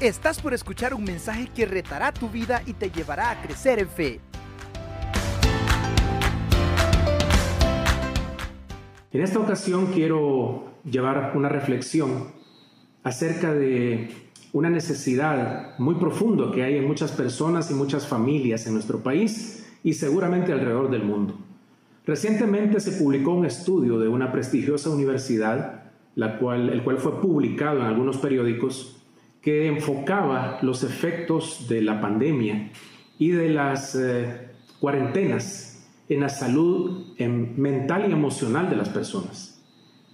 Estás por escuchar un mensaje que retará tu vida y te llevará a crecer en fe. En esta ocasión quiero llevar una reflexión acerca de una necesidad muy profunda que hay en muchas personas y muchas familias en nuestro país y seguramente alrededor del mundo. Recientemente se publicó un estudio de una prestigiosa universidad, la cual, el cual fue publicado en algunos periódicos, que enfocaba los efectos de la pandemia y de las eh, cuarentenas en la salud mental y emocional de las personas.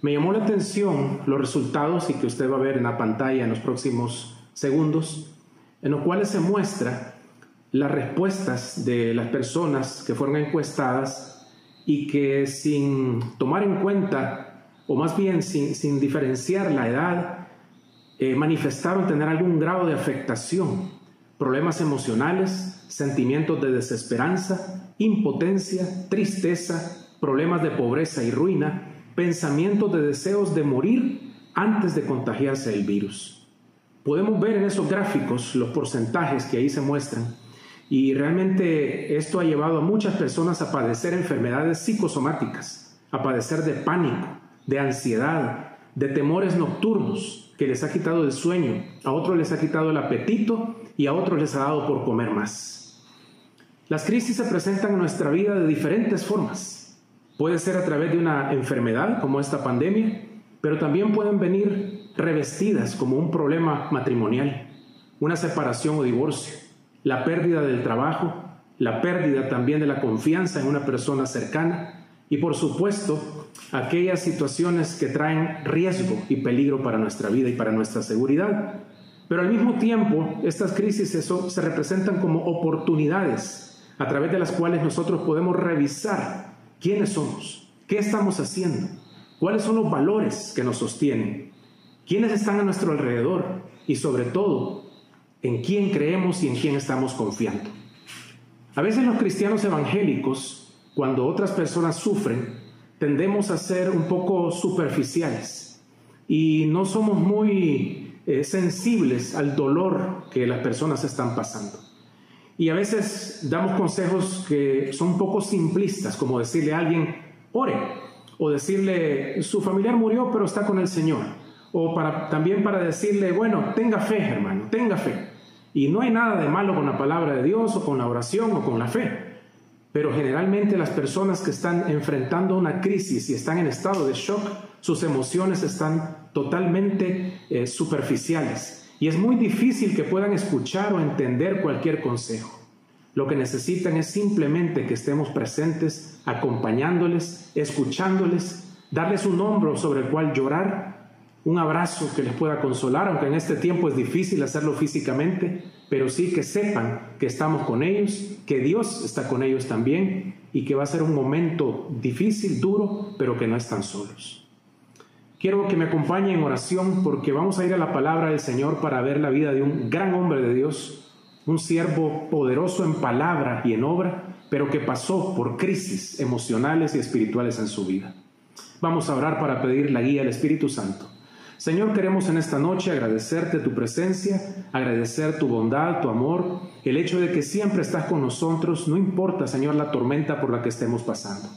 Me llamó la atención los resultados y que usted va a ver en la pantalla en los próximos segundos, en los cuales se muestra las respuestas de las personas que fueron encuestadas y que sin tomar en cuenta, o más bien sin, sin diferenciar la edad, eh, manifestaron tener algún grado de afectación, problemas emocionales, sentimientos de desesperanza, impotencia, tristeza, problemas de pobreza y ruina, pensamientos de deseos de morir antes de contagiarse el virus. Podemos ver en esos gráficos los porcentajes que ahí se muestran y realmente esto ha llevado a muchas personas a padecer enfermedades psicosomáticas, a padecer de pánico, de ansiedad, de temores nocturnos, que les ha quitado el sueño, a otros les ha quitado el apetito y a otros les ha dado por comer más. Las crisis se presentan en nuestra vida de diferentes formas. Puede ser a través de una enfermedad como esta pandemia, pero también pueden venir revestidas como un problema matrimonial, una separación o divorcio, la pérdida del trabajo, la pérdida también de la confianza en una persona cercana y por supuesto aquellas situaciones que traen riesgo y peligro para nuestra vida y para nuestra seguridad. Pero al mismo tiempo, estas crisis se representan como oportunidades a través de las cuales nosotros podemos revisar quiénes somos, qué estamos haciendo, cuáles son los valores que nos sostienen, quiénes están a nuestro alrededor y sobre todo, en quién creemos y en quién estamos confiando. A veces los cristianos evangélicos, cuando otras personas sufren, tendemos a ser un poco superficiales y no somos muy eh, sensibles al dolor que las personas están pasando. Y a veces damos consejos que son poco simplistas, como decirle a alguien, ore, o decirle, su familiar murió pero está con el Señor, o para, también para decirle, bueno, tenga fe, hermano, tenga fe. Y no hay nada de malo con la palabra de Dios o con la oración o con la fe. Pero generalmente las personas que están enfrentando una crisis y están en estado de shock, sus emociones están totalmente eh, superficiales y es muy difícil que puedan escuchar o entender cualquier consejo. Lo que necesitan es simplemente que estemos presentes, acompañándoles, escuchándoles, darles un hombro sobre el cual llorar un abrazo que les pueda consolar, aunque en este tiempo es difícil hacerlo físicamente, pero sí que sepan que estamos con ellos, que Dios está con ellos también y que va a ser un momento difícil, duro, pero que no están solos. Quiero que me acompañen en oración porque vamos a ir a la palabra del Señor para ver la vida de un gran hombre de Dios, un siervo poderoso en palabra y en obra, pero que pasó por crisis emocionales y espirituales en su vida. Vamos a orar para pedir la guía del Espíritu Santo. Señor, queremos en esta noche agradecerte tu presencia, agradecer tu bondad, tu amor, el hecho de que siempre estás con nosotros, no importa, Señor, la tormenta por la que estemos pasando.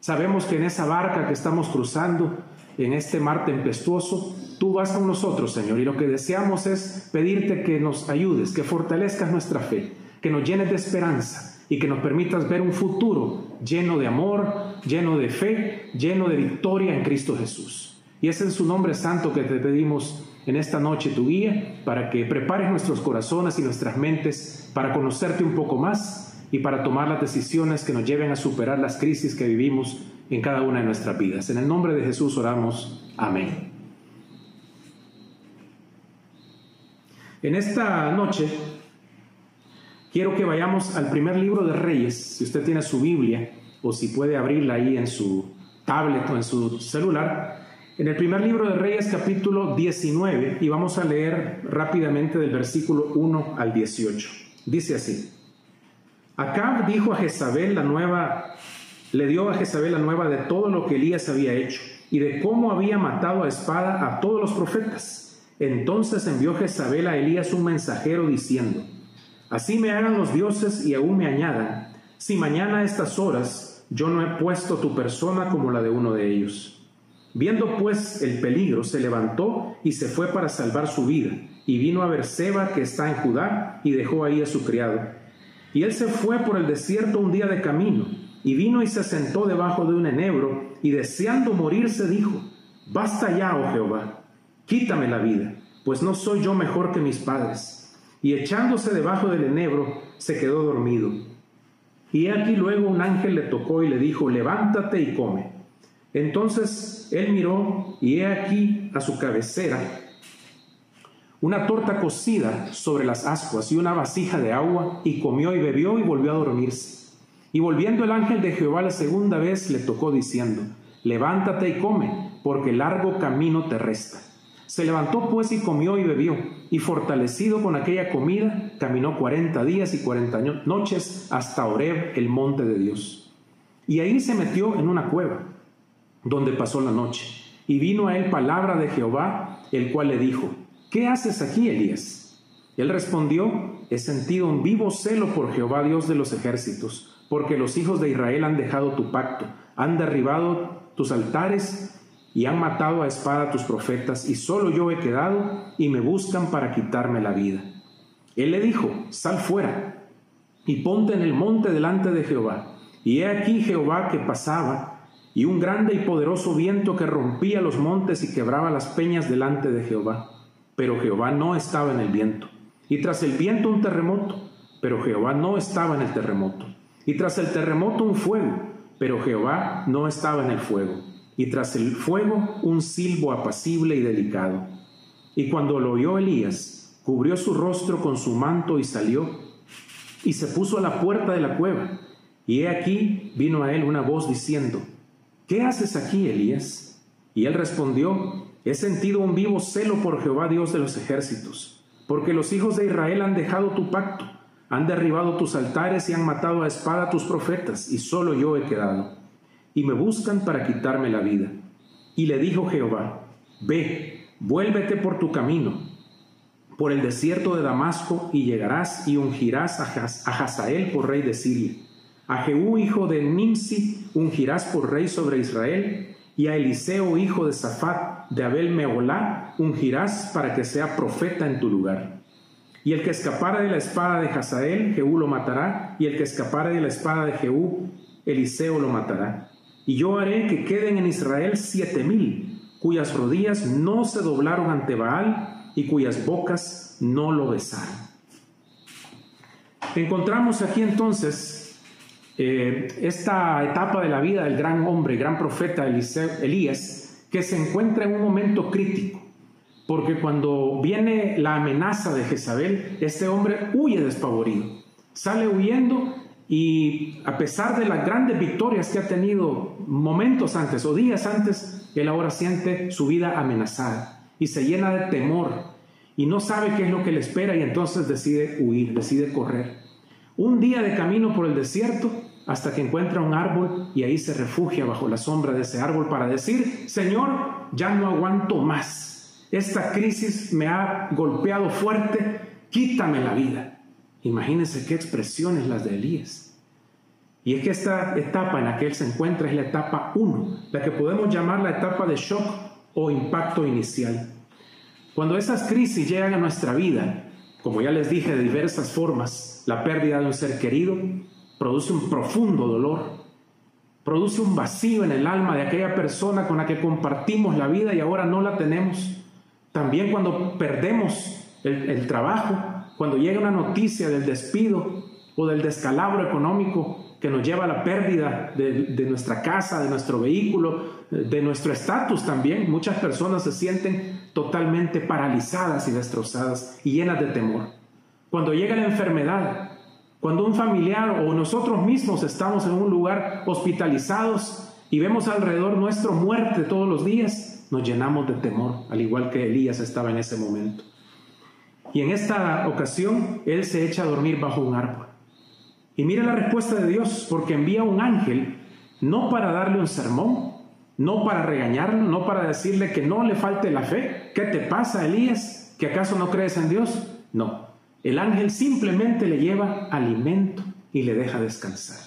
Sabemos que en esa barca que estamos cruzando, en este mar tempestuoso, tú vas con nosotros, Señor, y lo que deseamos es pedirte que nos ayudes, que fortalezcas nuestra fe, que nos llenes de esperanza y que nos permitas ver un futuro lleno de amor, lleno de fe, lleno de victoria en Cristo Jesús. Y es en su nombre santo que te pedimos en esta noche tu guía para que prepares nuestros corazones y nuestras mentes para conocerte un poco más y para tomar las decisiones que nos lleven a superar las crisis que vivimos en cada una de nuestras vidas. En el nombre de Jesús oramos. Amén. En esta noche quiero que vayamos al primer libro de Reyes, si usted tiene su Biblia o si puede abrirla ahí en su tablet o en su celular en el primer libro de Reyes capítulo 19 y vamos a leer rápidamente del versículo 1 al 18. Dice así. Acab dijo a Jezabel la nueva, le dio a Jezabel la nueva de todo lo que Elías había hecho y de cómo había matado a espada a todos los profetas Entonces envió Jezabel a Elías un mensajero diciendo, Así me hagan los dioses y aún me añadan, si mañana a estas horas yo no he puesto tu persona como la de uno de ellos. Viendo pues el peligro, se levantó y se fue para salvar su vida, y vino a Berseba, que está en Judá, y dejó ahí a su criado. Y él se fue por el desierto un día de camino, y vino y se sentó debajo de un enebro, y deseando morirse dijo, Basta ya, oh Jehová, quítame la vida, pues no soy yo mejor que mis padres. Y echándose debajo del enebro, se quedó dormido. Y aquí luego un ángel le tocó y le dijo, levántate y come. Entonces él miró y he aquí a su cabecera una torta cocida sobre las ascuas y una vasija de agua, y comió y bebió y volvió a dormirse. Y volviendo el ángel de Jehová la segunda vez le tocó diciendo, levántate y come, porque largo camino te resta. Se levantó pues y comió y bebió, y fortalecido con aquella comida, caminó cuarenta días y cuarenta noches hasta Oreb, el monte de Dios. Y ahí se metió en una cueva, donde pasó la noche. Y vino a él palabra de Jehová, el cual le dijo, ¿qué haces aquí, Elías? él respondió, he sentido un vivo celo por Jehová Dios de los ejércitos, porque los hijos de Israel han dejado tu pacto, han derribado tus altares y han matado a espada tus profetas, y solo yo he quedado, y me buscan para quitarme la vida. Él le dijo, sal fuera, y ponte en el monte delante de Jehová. Y he aquí Jehová que pasaba, y un grande y poderoso viento que rompía los montes y quebraba las peñas delante de Jehová. Pero Jehová no estaba en el viento. Y tras el viento un terremoto, pero Jehová no estaba en el terremoto. Y tras el terremoto un fuego, pero Jehová no estaba en el fuego y tras el fuego un silbo apacible y delicado. Y cuando lo oyó Elías, cubrió su rostro con su manto y salió, y se puso a la puerta de la cueva. Y he aquí vino a él una voz diciendo, ¿qué haces aquí, Elías? Y él respondió, he sentido un vivo celo por Jehová Dios de los ejércitos, porque los hijos de Israel han dejado tu pacto, han derribado tus altares y han matado a espada tus profetas, y solo yo he quedado y me buscan para quitarme la vida. Y le dijo Jehová, Ve, vuélvete por tu camino, por el desierto de Damasco, y llegarás y ungirás a Hazael por rey de Siria. A Jehú, hijo de Nimsi, ungirás por rey sobre Israel, y a Eliseo, hijo de Safat, de Abel Meolá, ungirás para que sea profeta en tu lugar. Y el que escapara de la espada de Hazael, Jehú lo matará, y el que escapara de la espada de Jehú, Eliseo lo matará. Y yo haré que queden en Israel siete mil, cuyas rodillas no se doblaron ante Baal y cuyas bocas no lo besaron. Encontramos aquí entonces eh, esta etapa de la vida del gran hombre, gran profeta Elías, que se encuentra en un momento crítico. Porque cuando viene la amenaza de Jezabel, este hombre huye despavorido. Sale huyendo y a pesar de las grandes victorias que ha tenido momentos antes o días antes, él ahora siente su vida amenazada y se llena de temor y no sabe qué es lo que le espera y entonces decide huir, decide correr. Un día de camino por el desierto hasta que encuentra un árbol y ahí se refugia bajo la sombra de ese árbol para decir, Señor, ya no aguanto más. Esta crisis me ha golpeado fuerte, quítame la vida. Imagínense qué expresiones las de Elías. Y es que esta etapa en la que él se encuentra es la etapa 1, la que podemos llamar la etapa de shock o impacto inicial. Cuando esas crisis llegan a nuestra vida, como ya les dije de diversas formas, la pérdida de un ser querido produce un profundo dolor, produce un vacío en el alma de aquella persona con la que compartimos la vida y ahora no la tenemos. También cuando perdemos el, trabajo, cuando llega una noticia del despido o del descalabro económico que nos lleva a la pérdida de, nuestra casa, de nuestro vehículo, de nuestro estatus también, muchas personas se sienten totalmente paralizadas y destrozadas y llenas de temor. Cuando llega la enfermedad, cuando un familiar o nosotros mismos estamos en un lugar hospitalizados y vemos alrededor nuestro muerte todos los días, nos llenamos de temor, al igual que Elías estaba en ese momento. Y en esta ocasión él se echa a dormir bajo un árbol. Y mira la respuesta de Dios, porque envía un ángel no para darle un sermón, no para regañarlo, no para decirle que no le falte la fe. ¿Qué te pasa, Elías? ¿Que acaso no crees en Dios? No. El ángel simplemente le lleva alimento y le deja descansar.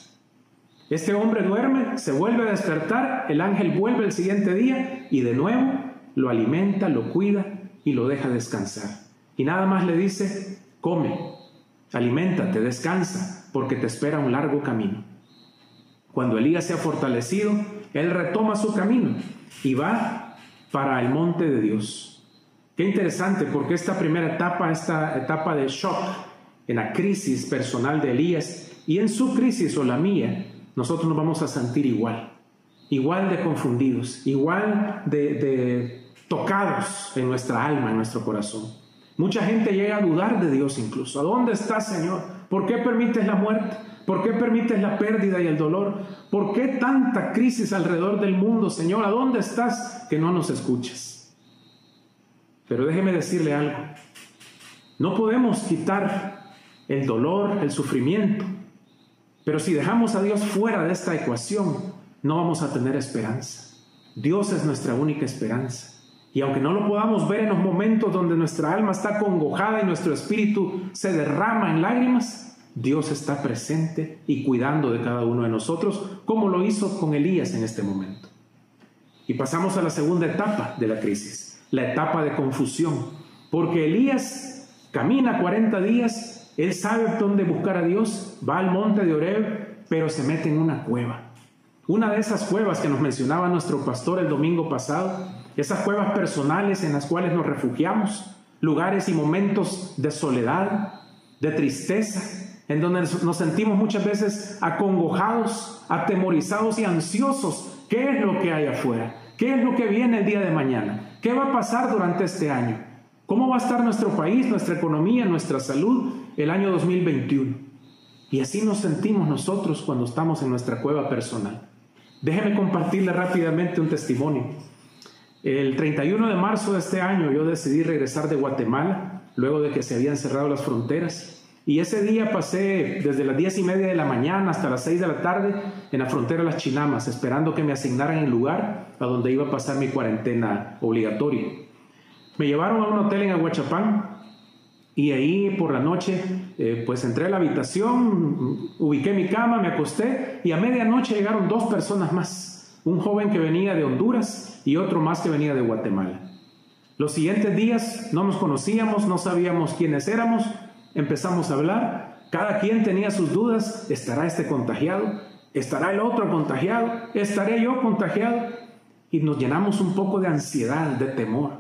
Este hombre duerme, se vuelve a despertar, el ángel vuelve el siguiente día y de nuevo lo alimenta, lo cuida y lo deja descansar. Y nada más le dice, come, aliméntate, descansa, porque te espera un largo camino. Cuando Elías se ha fortalecido, él retoma su camino y va para el monte de Dios. Qué interesante, porque esta primera etapa, esta etapa de shock, en la crisis personal de Elías y en su crisis o la mía, nosotros nos vamos a sentir igual, igual de confundidos, igual de, tocados en nuestra alma, en nuestro corazón. Mucha gente llega a dudar de Dios incluso. ¿A dónde estás, Señor? ¿Por qué permites la muerte? ¿Por qué permites la pérdida y el dolor? ¿Por qué tanta crisis alrededor del mundo, Señor? ¿A dónde estás que no nos escuches? Pero déjeme decirle algo. No podemos quitar el dolor, el sufrimiento, pero si dejamos a Dios fuera de esta ecuación, no vamos a tener esperanza. Dios es nuestra única esperanza. Y aunque no lo podamos ver en los momentos donde nuestra alma está congojada y nuestro espíritu se derrama en lágrimas, Dios está presente y cuidando de cada uno de nosotros, como lo hizo con Elías en este momento. Y pasamos a la segunda etapa de la crisis, la etapa de confusión, porque Elías camina 40 días él sabe dónde buscar a Dios, va al monte de Oreb, pero se mete en una cueva. Una de esas cuevas que nos mencionaba nuestro pastor el domingo pasado, esas cuevas personales en las cuales nos refugiamos, lugares y momentos de soledad, de tristeza, en donde nos sentimos muchas veces acongojados, atemorizados y ansiosos. ¿Qué es lo que hay afuera? ¿Qué es lo que viene el día de mañana? ¿Qué va a pasar durante este año? ¿Cómo va a estar nuestro país, nuestra economía, nuestra salud el año 2021? Y así nos sentimos nosotros cuando estamos en nuestra cueva personal. Déjeme compartirle rápidamente un testimonio. El 31 de marzo de este año yo decidí regresar de Guatemala, luego de que se habían cerrado las fronteras. Y ese día pasé desde las 10 y media de la mañana hasta las 6 de la tarde en la frontera de las Chinamas, esperando que me asignaran el lugar a donde iba a pasar mi cuarentena obligatoria. Me llevaron a un hotel en Aguachapán y ahí por la noche eh, pues entré a la habitación, ubiqué mi cama, me acosté y a medianoche llegaron dos personas más, un joven que venía de Honduras y otro más que venía de Guatemala. Los siguientes días no nos conocíamos, no sabíamos quiénes éramos, empezamos a hablar, cada quien tenía sus dudas, ¿estará este contagiado? ¿Estará el otro contagiado? ¿Estaré yo contagiado? Y nos llenamos un poco de ansiedad, de temor.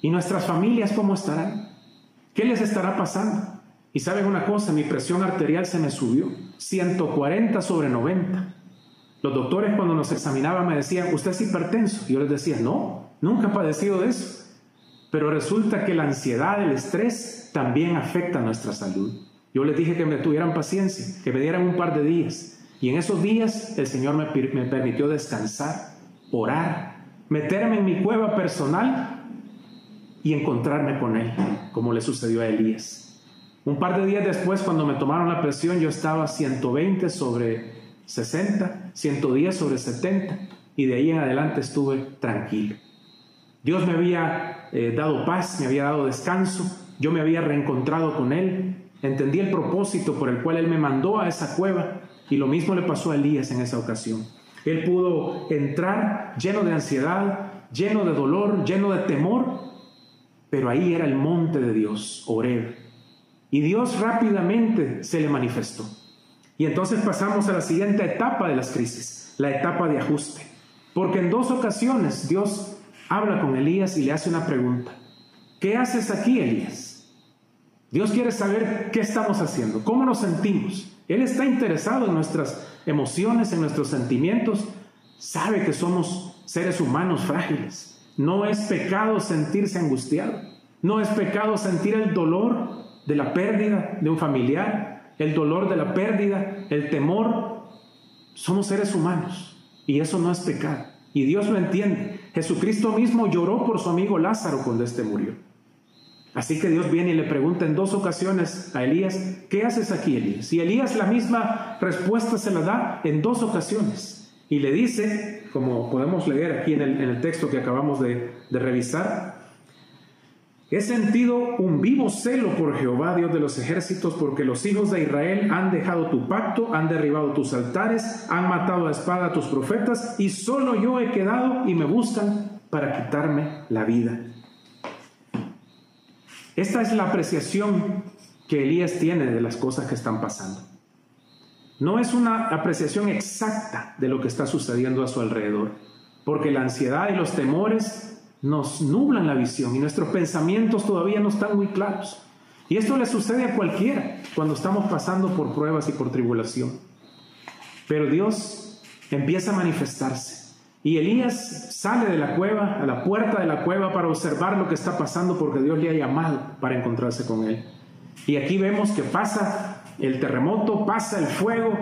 ¿Y nuestras familias cómo estarán? ¿Qué les estará pasando? Y saben una cosa, mi presión arterial se me subió, 140 sobre 90. Los doctores cuando nos examinaban me decían, ¿usted es hipertenso? Y yo les decía, no, nunca he padecido de eso. Pero resulta que la ansiedad, el estrés también afecta nuestra salud. Yo les dije que me tuvieran paciencia, que me dieran un par de días. Y en esos días el Señor me, me permitió descansar, orar, meterme en mi cueva personal y encontrarme con Él, como le sucedió a Elías. Un par de días después, cuando me tomaron la presión, yo estaba 120 sobre 60, 110 sobre 70, y de ahí en adelante estuve tranquilo. Dios me había eh, dado paz, me había dado descanso, yo me había reencontrado con Él, entendí el propósito por el cual Él me mandó a esa cueva, y lo mismo le pasó a Elías en esa ocasión. Él pudo entrar lleno de ansiedad, lleno de dolor, lleno de temor, pero ahí era el monte de Dios, Oreb. Y Dios rápidamente se le manifestó. Y entonces pasamos a la siguiente etapa de las crisis, la etapa de ajuste. Porque en dos ocasiones Dios habla con Elías y le hace una pregunta. ¿Qué haces aquí, Elías? Dios quiere saber qué estamos haciendo, cómo nos sentimos. Él está interesado en nuestras emociones, en nuestros sentimientos. Sabe que somos seres humanos frágiles. No es pecado sentirse angustiado. No es pecado sentir el dolor de la pérdida de un familiar, el dolor de la pérdida, el temor. Somos seres humanos y eso no es pecado. Y Dios lo entiende. Jesucristo mismo lloró por su amigo Lázaro cuando éste murió. Así que Dios viene y le pregunta en dos ocasiones a Elías, ¿qué haces aquí, Elías? Y Elías la misma respuesta se la da en dos ocasiones. Y le dice, como podemos leer aquí en el, texto que acabamos de revisar, He sentido un vivo celo por Jehová, Dios de los ejércitos, porque los hijos de Israel han dejado tu pacto, han derribado tus altares, han matado a espada a tus profetas, y solo yo he quedado y me buscan para quitarme la vida. Esta es la apreciación que Elías tiene de las cosas que están pasando. No es una apreciación exacta de lo que está sucediendo a su alrededor, porque la ansiedad y los temores nos nublan la visión y nuestros pensamientos todavía no están muy claros. Y esto le sucede a cualquiera cuando estamos pasando por pruebas y por tribulación. Pero Dios empieza a manifestarse. Y Elías sale de la cueva, a la puerta de la cueva, para observar lo que está pasando porque Dios le ha llamado para encontrarse con él. Y aquí vemos que pasa el terremoto, pasa el fuego,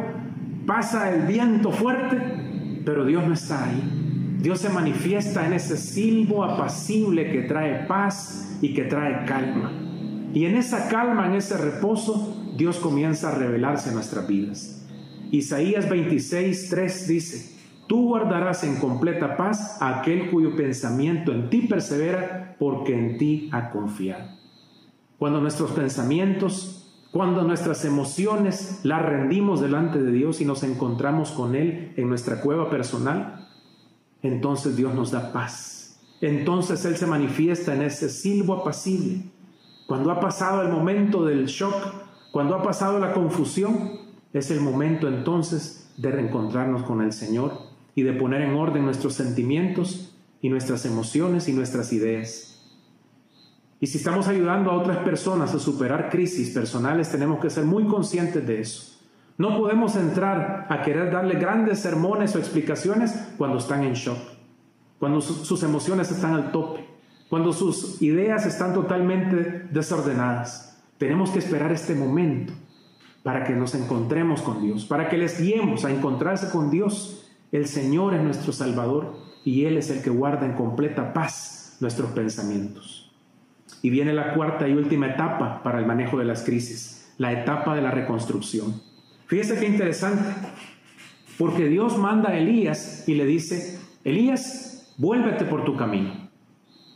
pasa el viento fuerte, pero Dios no está ahí. Dios se manifiesta en ese silbo apacible que trae paz y que trae calma. Y en esa calma, en ese reposo, Dios comienza a revelarse en nuestras vidas. Isaías 26, 3 dice, Tú guardarás en completa paz a aquel cuyo pensamiento en ti persevera, porque en ti ha confiado. Cuando nuestros pensamientos, cuando nuestras emociones las rendimos delante de Dios y nos encontramos con Él en nuestra cueva personal, entonces Dios nos da paz. Entonces Él se manifiesta en ese silbo apacible. Cuando ha pasado el momento del shock, cuando ha pasado la confusión, es el momento entonces de reencontrarnos con el Señor y de poner en orden nuestros sentimientos y nuestras emociones y nuestras ideas. Y si estamos ayudando a otras personas a superar crisis personales, tenemos que ser muy conscientes de eso. No podemos entrar a querer darle grandes sermones o explicaciones cuando están en shock, cuando sus emociones están al tope, cuando sus ideas están totalmente desordenadas. Tenemos que esperar este momento para que nos encontremos con Dios, para que les guiemos a encontrarse con Dios. El Señor es nuestro Salvador y Él es el que guarda en completa paz nuestros pensamientos. Y viene la cuarta y última etapa para el manejo de las crisis, la etapa de la reconstrucción. Fíjese qué interesante, porque Dios manda a Elías y le dice, Elías, vuélvete por tu camino,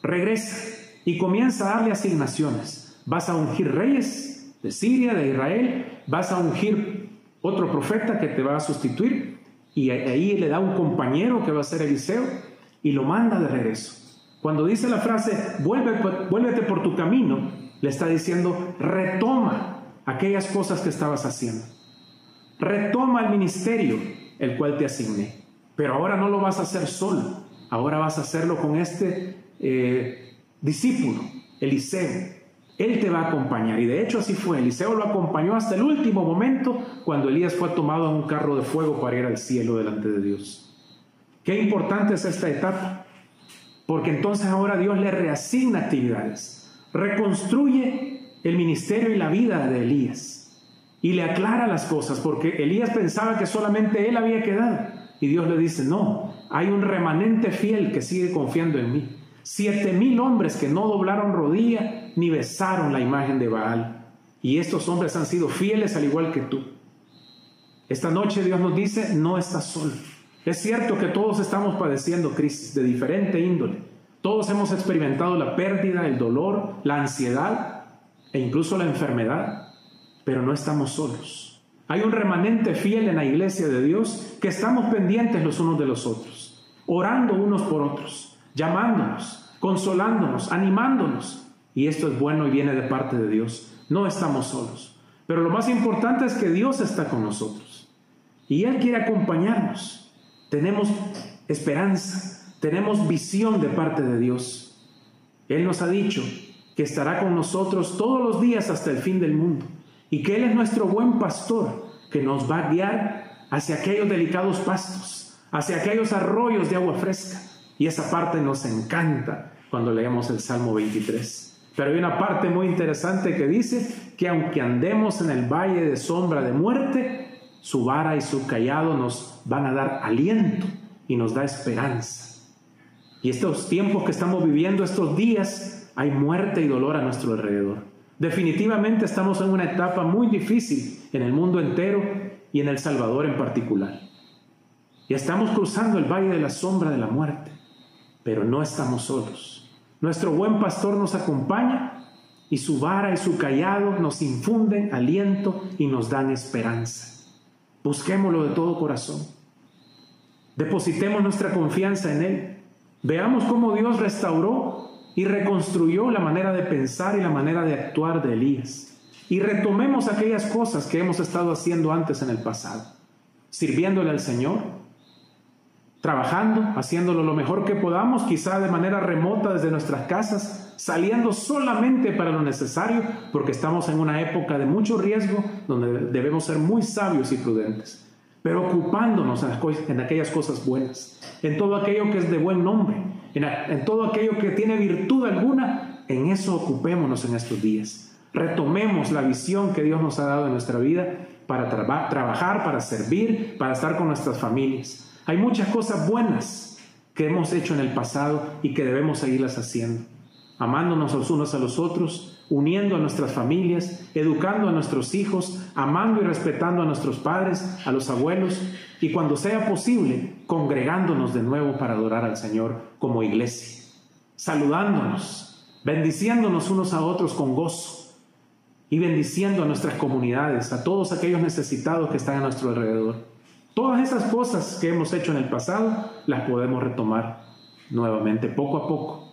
regresa y comienza a darle asignaciones. Vas a ungir reyes de Siria, de Israel, vas a ungir otro profeta que te va a sustituir y ahí le da un compañero que va a ser Eliseo y lo manda de regreso. Cuando dice la frase, vuélvete por tu camino, le está diciendo, retoma aquellas cosas que estabas haciendo retoma el ministerio el cual te asigné. Pero ahora no lo vas a hacer solo, ahora vas a hacerlo con este eh, discípulo, Eliseo. Él te va a acompañar. Y de hecho así fue. Eliseo lo acompañó hasta el último momento cuando Elías fue tomado en un carro de fuego para ir al cielo delante de Dios. Qué importante es esta etapa. Porque entonces ahora Dios le reasigna actividades. Reconstruye el ministerio y la vida de Elías y le aclara las cosas, porque Elías pensaba que solamente él había quedado. Y Dios le dice, no, hay un remanente fiel que sigue confiando en mí. Siete mil hombres que no doblaron rodilla ni besaron la imagen de Baal. Y estos hombres han sido fieles al igual que tú. Esta noche Dios nos dice, no estás solo. Es cierto que todos estamos padeciendo crisis de diferente índole. Todos hemos experimentado la pérdida, el dolor, la ansiedad e incluso la enfermedad pero no estamos solos. Hay un remanente fiel en la iglesia de Dios que estamos pendientes los unos de los otros, orando unos por otros, llamándonos, consolándonos, animándonos. Y esto es bueno y viene de parte de Dios. No estamos solos. Pero lo más importante es que Dios está con nosotros. Y Él quiere acompañarnos. Tenemos esperanza, tenemos visión de parte de Dios. Él nos ha dicho que estará con nosotros todos los días hasta el fin del mundo y que Él es nuestro buen pastor que nos va a guiar hacia aquellos delicados pastos, hacia aquellos arroyos de agua fresca. Y esa parte nos encanta cuando leemos el Salmo 23. Pero hay una parte muy interesante que dice que aunque andemos en el valle de sombra de muerte, su vara y su callado nos van a dar aliento y nos da esperanza. Y estos tiempos que estamos viviendo, estos días, hay muerte y dolor a nuestro alrededor. Definitivamente estamos en una etapa muy difícil en el mundo entero y en El Salvador en particular. y estamos cruzando el valle de la sombra de la muerte, pero no estamos solos. Nuestro buen pastor nos acompaña y su vara y su callado nos infunden aliento y nos dan esperanza. Busquémoslo de todo corazón. Depositemos nuestra confianza en Él. Veamos cómo Dios restauró y reconstruyó la manera de pensar y la manera de actuar de Elías. Y retomemos aquellas cosas que hemos estado haciendo antes en el pasado, sirviéndole al Señor, trabajando, haciéndolo lo mejor que podamos, quizá de manera remota desde nuestras casas, saliendo solamente para lo necesario, porque estamos en una época de mucho riesgo donde debemos ser muy sabios y prudentes, pero ocupándonos en aquellas cosas buenas, en todo aquello que es de buen nombre, en, todo aquello que tiene virtud alguna, en eso ocupémonos en estos días. Retomemos la visión que Dios nos ha dado en nuestra vida para trabajar, para servir, para estar con nuestras familias. Hay muchas cosas buenas que hemos hecho en el pasado y que debemos seguirlas haciendo, amándonos los unos a los otros, uniendo a nuestras familias, educando a nuestros hijos, amando y respetando a nuestros padres, a los abuelos y cuando sea posible, congregándonos de nuevo para adorar al Señor como iglesia, saludándonos, bendiciéndonos unos a otros con gozo y bendiciendo a nuestras comunidades, a todos aquellos necesitados que están a nuestro alrededor. Todas esas cosas que hemos hecho en el pasado las podemos retomar nuevamente, poco a poco.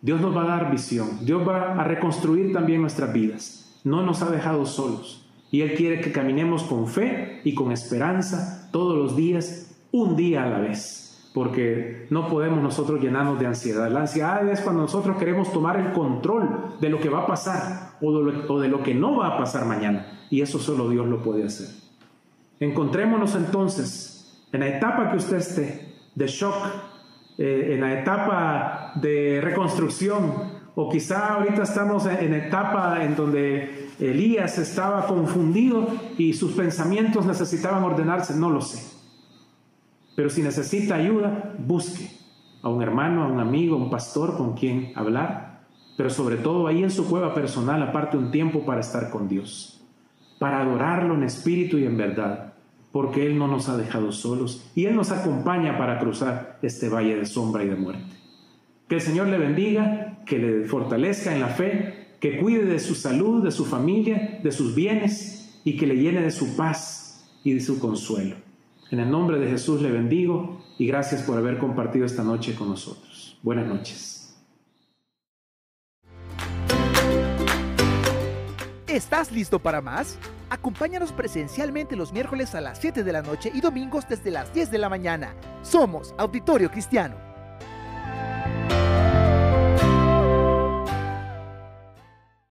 Dios nos va a dar visión, Dios va a reconstruir también nuestras vidas. No nos ha dejado solos y Él quiere que caminemos con fe y con esperanza todos los días, un día a la vez, porque no podemos nosotros llenarnos de ansiedad. La ansiedad es cuando nosotros queremos tomar el control de lo que va a pasar o de lo, que no va a pasar mañana y eso solo Dios lo puede hacer. Encontrémonos entonces en la etapa que usted esté de shock, eh, en la etapa de reconstrucción, o quizá ahorita estamos en etapa en donde Elías estaba confundido y sus pensamientos necesitaban ordenarse, no lo sé. Pero si necesita ayuda, busque a un hermano, a un amigo, a un pastor con quien hablar, pero sobre todo ahí en su cueva personal, aparte un tiempo para estar con Dios para adorarlo en espíritu y en verdad, porque Él no nos ha dejado solos y Él nos acompaña para cruzar este valle de sombra y de muerte. Que el Señor le bendiga, que le fortalezca en la fe, que cuide de su salud, de su familia, de sus bienes y que le llene de su paz y de su consuelo. En el nombre de Jesús le bendigo y gracias por haber compartido esta noche con nosotros. Buenas noches. ¿Estás listo para más? Acompáñanos presencialmente los miércoles a las 7 de la noche y domingos desde las 10 de la mañana. Somos Auditorio Cristiano.